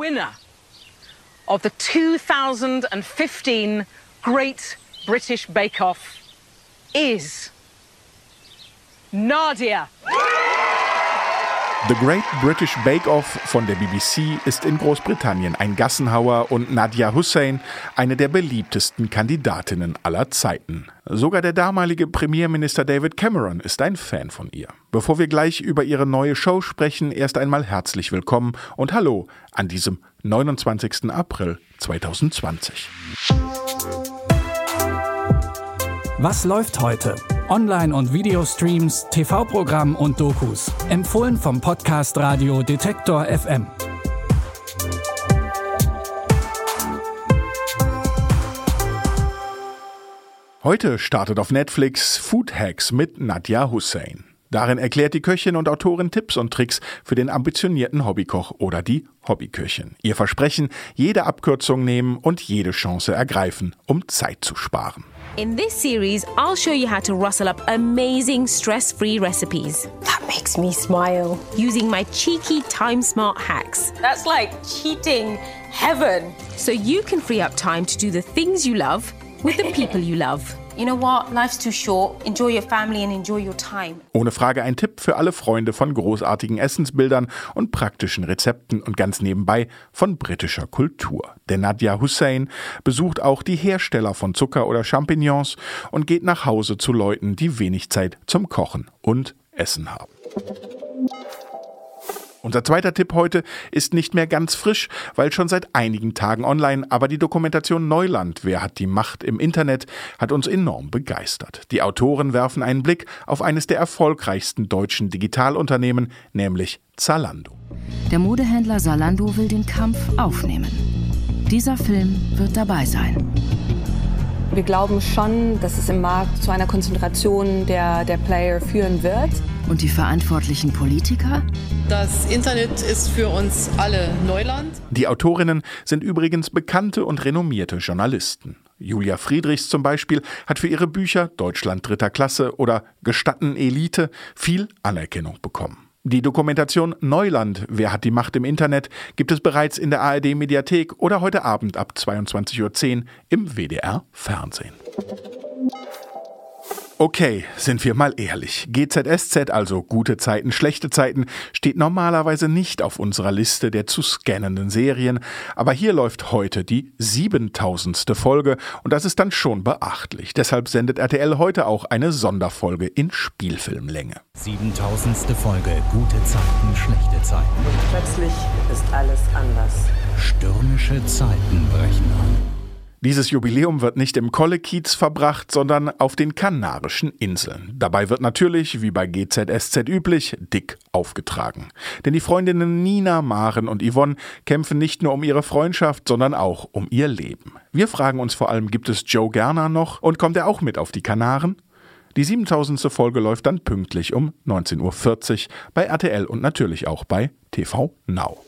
Winner of the 2015 Great British Bake Off is Nadia. The Great British Bake Off von der BBC ist in Großbritannien ein Gassenhauer und Nadia Hussein eine der beliebtesten Kandidatinnen aller Zeiten. Sogar der damalige Premierminister David Cameron ist ein Fan von ihr. Bevor wir gleich über ihre neue Show sprechen, erst einmal herzlich willkommen und hallo an diesem 29. April 2020. Was läuft heute? Online- und Videostreams, TV-Programm und Dokus. Empfohlen vom Podcast Radio Detektor FM. Heute startet auf Netflix Food Hacks mit Nadja Hussein. Darin erklärt die Köchin und Autorin Tipps und Tricks für den ambitionierten Hobbykoch oder die Hobbyköchin. Ihr Versprechen, jede Abkürzung nehmen und jede Chance ergreifen, um Zeit zu sparen. In this series, I'll show you how to rustle up amazing stress free recipes. That makes me smile. Using my cheeky time smart hacks. That's like cheating heaven. So you can free up time to do the things you love with the people you love. You know what? Life's too short. Enjoy your family and enjoy your time. Ohne Frage ein Tipp für alle Freunde von großartigen Essensbildern und praktischen Rezepten und ganz nebenbei von britischer Kultur. Denn Nadja Hussein besucht auch die Hersteller von Zucker oder Champignons und geht nach Hause zu Leuten, die wenig Zeit zum Kochen und Essen haben. Unser zweiter Tipp heute ist nicht mehr ganz frisch, weil schon seit einigen Tagen online, aber die Dokumentation Neuland, wer hat die Macht im Internet, hat uns enorm begeistert. Die Autoren werfen einen Blick auf eines der erfolgreichsten deutschen Digitalunternehmen, nämlich Zalando. Der Modehändler Zalando will den Kampf aufnehmen. Dieser Film wird dabei sein. Wir glauben schon, dass es im Markt zu einer Konzentration der, der Player führen wird. Und die verantwortlichen Politiker? Das Internet ist für uns alle Neuland. Die Autorinnen sind übrigens bekannte und renommierte Journalisten. Julia Friedrichs zum Beispiel hat für ihre Bücher Deutschland dritter Klasse oder Gestatten Elite viel Anerkennung bekommen. Die Dokumentation Neuland, wer hat die Macht im Internet, gibt es bereits in der ARD Mediathek oder heute Abend ab 22.10 Uhr im WDR Fernsehen. Okay, sind wir mal ehrlich. GZSZ, also gute Zeiten, schlechte Zeiten, steht normalerweise nicht auf unserer Liste der zu scannenden Serien, aber hier läuft heute die 7000. Folge und das ist dann schon beachtlich. Deshalb sendet RTL heute auch eine Sonderfolge in Spielfilmlänge. 7000. Folge, gute Zeiten, schlechte Zeiten. Und plötzlich ist alles anders. Stürmische Zeiten brechen an. Dieses Jubiläum wird nicht im Kollekiez verbracht, sondern auf den Kanarischen Inseln. Dabei wird natürlich, wie bei GZSZ üblich, dick aufgetragen. Denn die Freundinnen Nina, Maren und Yvonne kämpfen nicht nur um ihre Freundschaft, sondern auch um ihr Leben. Wir fragen uns vor allem, gibt es Joe Gerner noch und kommt er auch mit auf die Kanaren? Die 7000. Folge läuft dann pünktlich um 19.40 Uhr bei RTL und natürlich auch bei TV Now.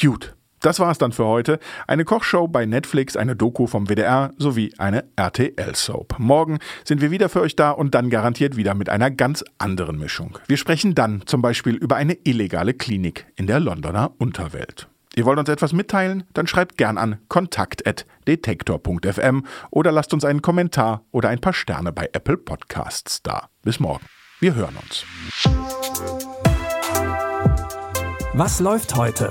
Gut, das war's dann für heute. Eine Kochshow bei Netflix, eine Doku vom WDR sowie eine RTL-Soap. Morgen sind wir wieder für euch da und dann garantiert wieder mit einer ganz anderen Mischung. Wir sprechen dann zum Beispiel über eine illegale Klinik in der Londoner Unterwelt. Ihr wollt uns etwas mitteilen? Dann schreibt gern an kontakt.detektor.fm oder lasst uns einen Kommentar oder ein paar Sterne bei Apple Podcasts da. Bis morgen. Wir hören uns. Was läuft heute?